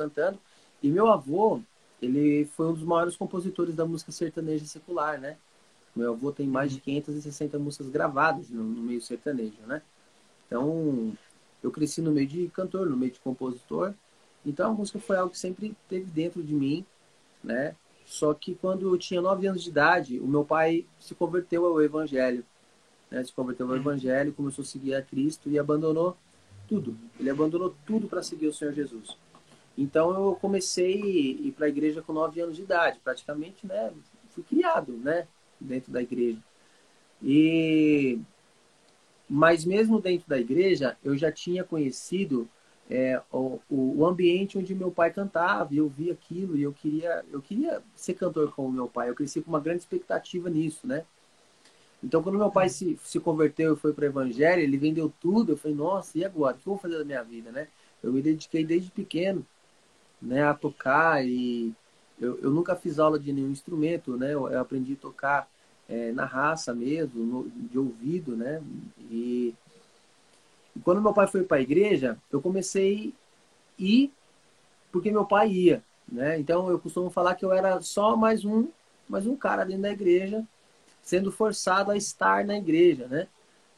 cantando. E meu avô, ele foi um dos maiores compositores da música sertaneja secular, né? Meu avô tem mais de 560 músicas gravadas no, no meio sertanejo, né? Então, eu cresci no meio de cantor, no meio de compositor. Então, a música foi algo que sempre teve dentro de mim, né? Só que quando eu tinha 9 anos de idade, o meu pai se converteu ao evangelho, né? Se converteu ao uhum. evangelho, começou a seguir a Cristo e abandonou tudo. Ele abandonou tudo para seguir o Senhor Jesus. Então eu comecei a ir para a igreja com 9 anos de idade, praticamente, né? Fui criado, né? Dentro da igreja. E mas mesmo dentro da igreja, eu já tinha conhecido é, o, o ambiente onde meu pai cantava, e eu via aquilo, e eu queria, eu queria ser cantor como meu pai. Eu cresci com uma grande expectativa nisso, né? Então, quando meu pai se, se converteu e foi para o evangelho, ele vendeu tudo. Eu falei, nossa, e agora? O que eu vou fazer da minha vida, né? Eu me dediquei desde pequeno, né, a tocar e eu, eu nunca fiz aula de nenhum instrumento, né? Eu, eu aprendi a tocar é, na raça mesmo, no, de ouvido, né? E, e quando meu pai foi para a igreja, eu comecei a ir porque meu pai ia, né? Então eu costumo falar que eu era só mais um, mais um cara dentro da igreja, sendo forçado a estar na igreja, né?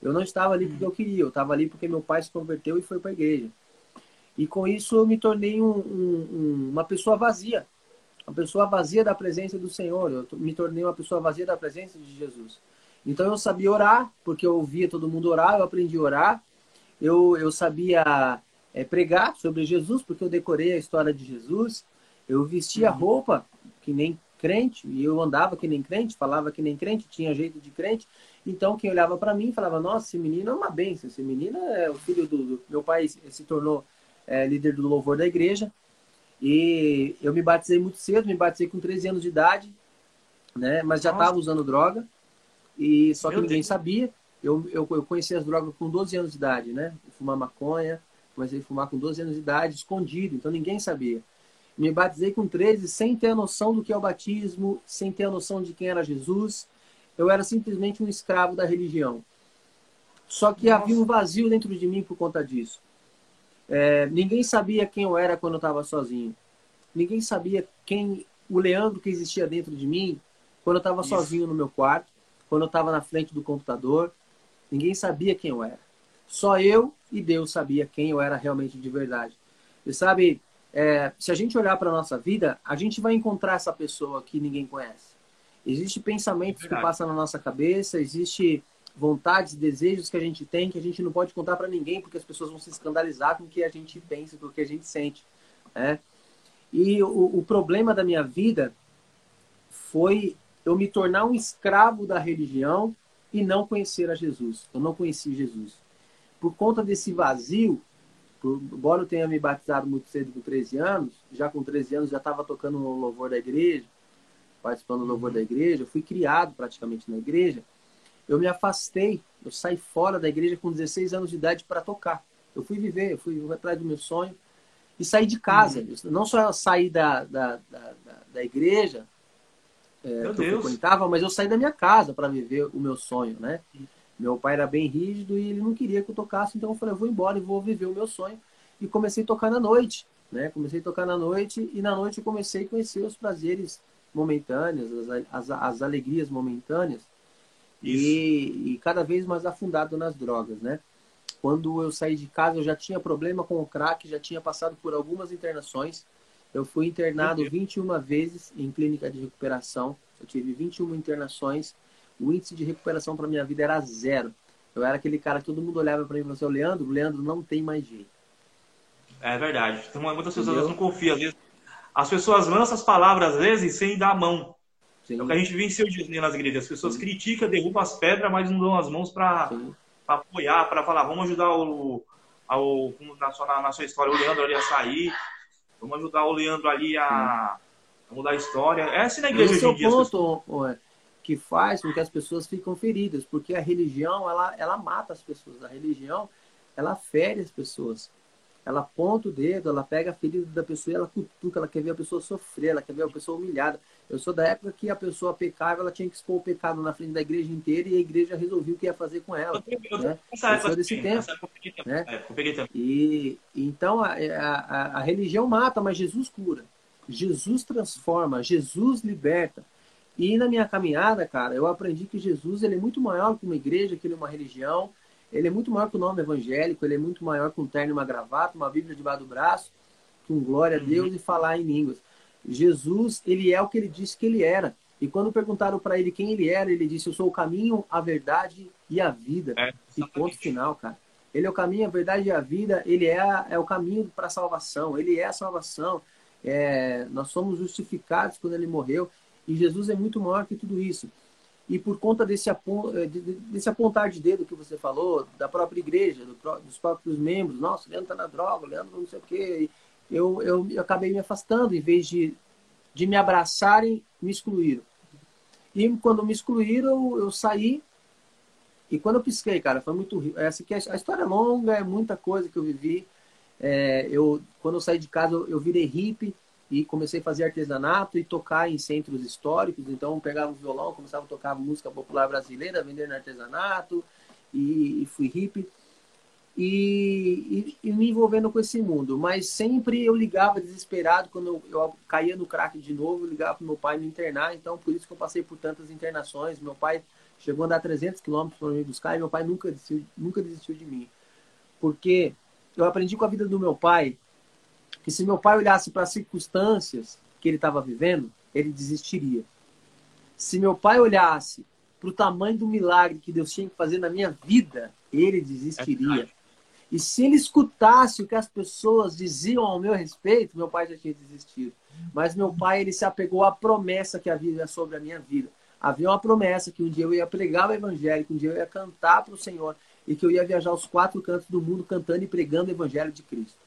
Eu não estava ali porque eu queria, eu estava ali porque meu pai se converteu e foi para a igreja. E com isso eu me tornei um, um, uma pessoa vazia, uma pessoa vazia da presença do Senhor. Eu me tornei uma pessoa vazia da presença de Jesus. Então eu sabia orar, porque eu ouvia todo mundo orar, eu aprendi a orar. Eu, eu sabia é, pregar sobre Jesus, porque eu decorei a história de Jesus. Eu vestia uhum. roupa que nem crente, e eu andava que nem crente, falava que nem crente, tinha jeito de crente. Então quem olhava para mim falava: Nossa, esse menino é uma benção, esse menino é o filho do. do... Meu pai se tornou é, líder do louvor da igreja. E eu me batizei muito cedo, me batizei com 13 anos de idade, né? Mas já estava usando droga. E só que Meu ninguém Deus. sabia. Eu, eu, eu conheci as drogas com 12 anos de idade, né? Fumar maconha, comecei a fumar com 12 anos de idade, escondido, então ninguém sabia. Me batizei com 13 sem ter a noção do que é o batismo, sem ter a noção de quem era Jesus. Eu era simplesmente um escravo da religião. Só que Nossa. havia um vazio dentro de mim por conta disso. É, ninguém sabia quem eu era quando eu estava sozinho. Ninguém sabia quem o Leandro que existia dentro de mim quando eu estava sozinho no meu quarto, quando eu estava na frente do computador. Ninguém sabia quem eu era. Só eu e Deus sabia quem eu era realmente de verdade. E sabe, é, se a gente olhar para a nossa vida, a gente vai encontrar essa pessoa que ninguém conhece. Existem pensamentos que passam na nossa cabeça, existe vontades, desejos que a gente tem que a gente não pode contar para ninguém porque as pessoas vão se escandalizar com o que a gente pensa, com o que a gente sente, né? E o, o problema da minha vida foi eu me tornar um escravo da religião e não conhecer a Jesus. Eu não conheci Jesus. Por conta desse vazio, por, embora eu tenha me batizado muito cedo com 13 anos, já com 13 anos já estava tocando no louvor da igreja, participando do louvor da igreja, fui criado praticamente na igreja eu me afastei, eu saí fora da igreja com 16 anos de idade para tocar. Eu fui viver, eu fui atrás do meu sonho e saí de casa. Uhum. Não só saí da, da, da, da igreja é, que eu frequentava, mas eu saí da minha casa para viver o meu sonho, né? Meu pai era bem rígido e ele não queria que eu tocasse, então eu falei, eu vou embora e vou viver o meu sonho. E comecei a tocar na noite, né? Comecei a tocar na noite e na noite eu comecei a conhecer os prazeres momentâneos, as, as, as alegrias momentâneas e, e, cada vez mais afundado nas drogas, né? Quando eu saí de casa, eu já tinha problema com o crack, já tinha passado por algumas internações. Eu fui internado 21 vezes em clínica de recuperação. Eu tive 21 internações. O índice de recuperação para minha vida era zero. Eu era aquele cara que todo mundo olhava para mim e falava assim, Leandro, Leandro não tem mais jeito. É verdade. Muitas pessoas não confiam. Às vezes, as pessoas lançam as palavras, às vezes, sem dar a mão. Sim. É o que a gente venceu de nas igrejas. As pessoas Sim. criticam, derrubam as pedras, mas não dão as mãos para apoiar, para falar, vamos ajudar o, ao, na, sua, na sua história, o Leandro ali a sair, vamos ajudar o Leandro ali a, a mudar a história. É assim na igreja Esse hoje em é o ponto pessoas... que faz com que as pessoas ficam feridas, porque a religião, ela, ela mata as pessoas. A religião, ela fere as pessoas. ela aponta o dedo, ela pega a ferida da pessoa e ela cutuca, ela quer ver a pessoa sofrer, ela quer ver a pessoa humilhada. Eu sou da época que a pessoa pecava, ela tinha que expor o pecado na frente da igreja inteira e a igreja resolvia o que ia fazer com ela. Eu, né? eu sou desse tempo. Né? E então a, a, a religião mata, mas Jesus cura. Jesus transforma, Jesus liberta. E na minha caminhada, cara, eu aprendi que Jesus ele é muito maior que uma igreja, que ele é uma religião. Ele é muito maior que o nome evangélico, ele é muito maior que um terno e uma gravata, uma Bíblia debaixo do braço, com glória a uhum. Deus uhum. e falar em línguas. Jesus, ele é o que ele disse que ele era. E quando perguntaram para ele quem ele era, ele disse: Eu sou o caminho, a verdade e a vida. É, e ponto final, cara. Ele é o caminho, a verdade e a vida. Ele é, é o caminho para a salvação. Ele é a salvação. É, nós somos justificados quando ele morreu. E Jesus é muito maior que tudo isso. E por conta desse, eh, desse apontar de dedo que você falou, da própria igreja, do, dos próprios membros, nossa, o Leandro está na droga, o Leandro não sei o quê, eu, eu, eu, acabei me afastando, em vez de, de me abraçarem, me excluíram. E quando me excluíram, eu, saí. E quando eu pisquei, cara, foi muito. Essa aqui, a história é longa, é muita coisa que eu vivi. É, eu, quando eu saí de casa, eu, eu virei hippie e comecei a fazer artesanato e tocar em centros históricos. Então, pegava o violão, começava a tocar música popular brasileira, vender no artesanato e, e fui hippie. E, e, e, me envolvendo com esse mundo. Mas sempre eu ligava desesperado quando eu, eu caía no crack de novo, eu ligava para meu pai me internar. Então, por isso que eu passei por tantas internações. Meu pai chegou a andar 300 quilômetros para me buscar e meu pai nunca desistiu, nunca desistiu de mim. Porque eu aprendi com a vida do meu pai que se meu pai olhasse para as circunstâncias que ele estava vivendo, ele desistiria. Se meu pai olhasse para o tamanho do milagre que Deus tinha que fazer na minha vida, ele desistiria. E se ele escutasse o que as pessoas diziam ao meu respeito, meu pai já tinha desistido. Mas meu pai, ele se apegou à promessa que havia sobre a minha vida. Havia uma promessa que um dia eu ia pregar o evangelho, que um dia eu ia cantar para o Senhor e que eu ia viajar aos quatro cantos do mundo cantando e pregando o evangelho de Cristo